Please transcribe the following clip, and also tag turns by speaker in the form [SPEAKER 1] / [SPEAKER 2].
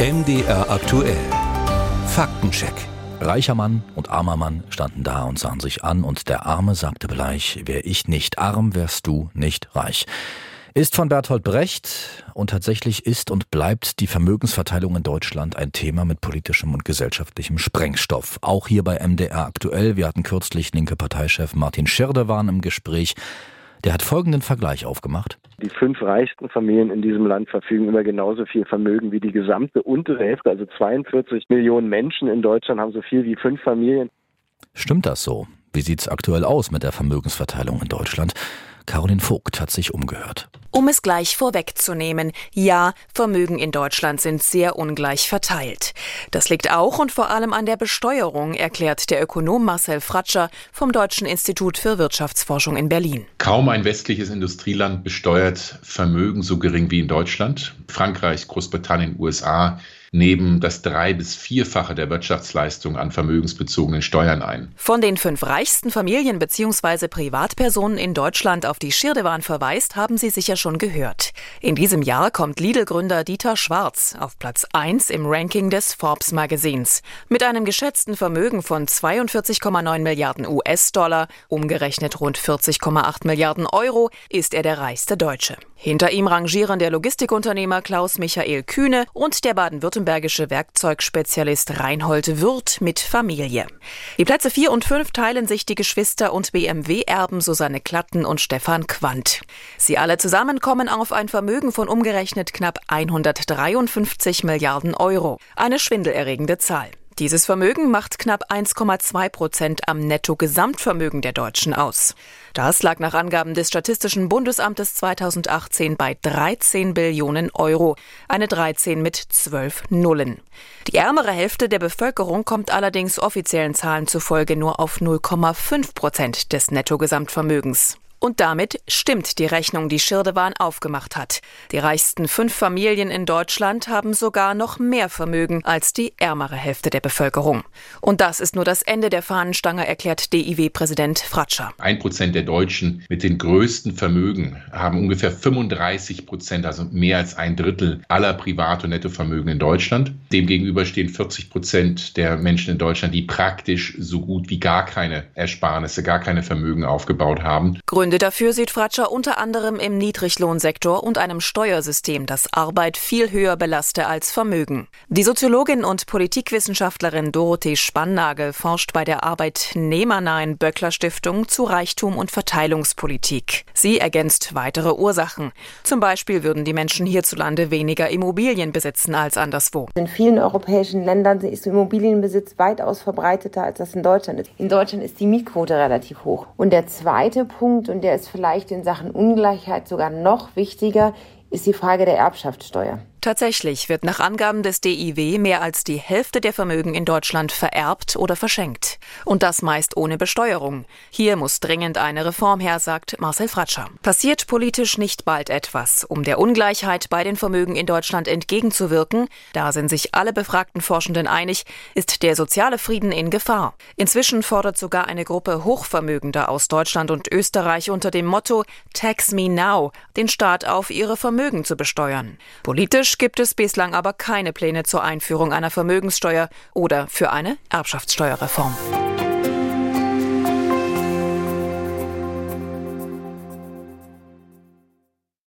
[SPEAKER 1] MDR aktuell. Faktencheck.
[SPEAKER 2] Reicher Mann und armer Mann standen da und sahen sich an, und der Arme sagte bleich, wär ich nicht arm, wärst du nicht reich. Ist von Bertolt Brecht und tatsächlich ist und bleibt die Vermögensverteilung in Deutschland ein Thema mit politischem und gesellschaftlichem Sprengstoff. Auch hier bei MDR aktuell. Wir hatten kürzlich linke Parteichef Martin Schirdewan im Gespräch. Der hat folgenden Vergleich aufgemacht.
[SPEAKER 3] Die fünf reichsten Familien in diesem Land verfügen über genauso viel Vermögen wie die gesamte untere Hälfte. Also 42 Millionen Menschen in Deutschland haben so viel wie fünf Familien.
[SPEAKER 2] Stimmt das so? Wie sieht es aktuell aus mit der Vermögensverteilung in Deutschland? Caroline Vogt hat sich umgehört.
[SPEAKER 4] Um es gleich vorwegzunehmen, ja, Vermögen in Deutschland sind sehr ungleich verteilt. Das liegt auch und vor allem an der Besteuerung, erklärt der Ökonom Marcel Fratscher vom Deutschen Institut für Wirtschaftsforschung in Berlin.
[SPEAKER 5] Kaum ein westliches Industrieland besteuert Vermögen so gering wie in Deutschland. Frankreich, Großbritannien, USA nehmen das drei- bis vierfache der Wirtschaftsleistung an vermögensbezogenen Steuern ein.
[SPEAKER 4] Von den fünf reichsten Familien bzw. Privatpersonen in Deutschland, auf die Schirdewan verweist, haben Sie sicher schon gehört. In diesem Jahr kommt Lidl-Gründer Dieter Schwarz auf Platz 1 im Ranking des Forbes Magazins. Mit einem geschätzten Vermögen von 42,9 Milliarden US-Dollar, umgerechnet rund 40,8 Milliarden Euro, ist er der reichste Deutsche. Hinter ihm rangieren der Logistikunternehmer Klaus Michael Kühne und der baden-württembergische Werkzeugspezialist Reinhold Würth mit Familie. Die Plätze 4 und 5 teilen sich die Geschwister und BMW-Erben Susanne Klatten und Stefan Quandt. Sie alle zusammen kommen auf ein Vermögen von umgerechnet knapp 153 Milliarden Euro. Eine schwindelerregende Zahl. Dieses Vermögen macht knapp 1,2 Prozent am Netto-Gesamtvermögen der Deutschen aus. Das lag nach Angaben des Statistischen Bundesamtes 2018 bei 13 Billionen Euro. Eine 13 mit 12 Nullen. Die ärmere Hälfte der Bevölkerung kommt allerdings offiziellen Zahlen zufolge nur auf 0,5 Prozent des Netto-Gesamtvermögens. Und damit stimmt die Rechnung, die Schirdewan aufgemacht hat. Die reichsten fünf Familien in Deutschland haben sogar noch mehr Vermögen als die ärmere Hälfte der Bevölkerung. Und das ist nur das Ende der Fahnenstange, erklärt DIW-Präsident Fratscher.
[SPEAKER 5] Ein Prozent der Deutschen mit den größten Vermögen haben ungefähr 35 Prozent, also mehr als ein Drittel aller Privat- und Nettovermögen in Deutschland. Demgegenüber stehen 40 Prozent der Menschen in Deutschland, die praktisch so gut wie gar keine Ersparnisse, gar keine Vermögen aufgebaut haben.
[SPEAKER 4] Gründe Gründe dafür sieht Fratscher unter anderem im Niedriglohnsektor und einem Steuersystem, das Arbeit viel höher belaste als Vermögen. Die Soziologin und Politikwissenschaftlerin Dorothee Spannagel forscht bei der arbeitnehmernahen Böckler Stiftung zu Reichtum und Verteilungspolitik. Sie ergänzt weitere Ursachen. Zum Beispiel würden die Menschen hierzulande weniger Immobilien besitzen als anderswo.
[SPEAKER 6] In vielen europäischen Ländern ist Immobilienbesitz weitaus verbreiteter, als das in Deutschland ist. In Deutschland ist die Mietquote relativ hoch. Und der zweite Punkt, und und der ist vielleicht in Sachen Ungleichheit sogar noch wichtiger, ist die Frage der Erbschaftssteuer.
[SPEAKER 4] Tatsächlich wird nach Angaben des DIW mehr als die Hälfte der Vermögen in Deutschland vererbt oder verschenkt. Und das meist ohne Besteuerung. Hier muss dringend eine Reform her, sagt Marcel Fratscher. Passiert politisch nicht bald etwas, um der Ungleichheit bei den Vermögen in Deutschland entgegenzuwirken, da sind sich alle befragten Forschenden einig, ist der soziale Frieden in Gefahr. Inzwischen fordert sogar eine Gruppe Hochvermögender aus Deutschland und Österreich unter dem Motto Tax Me Now den Staat auf ihre Vermögen zu besteuern. Politisch Politisch gibt es bislang aber keine Pläne zur Einführung einer Vermögenssteuer oder für eine Erbschaftssteuerreform.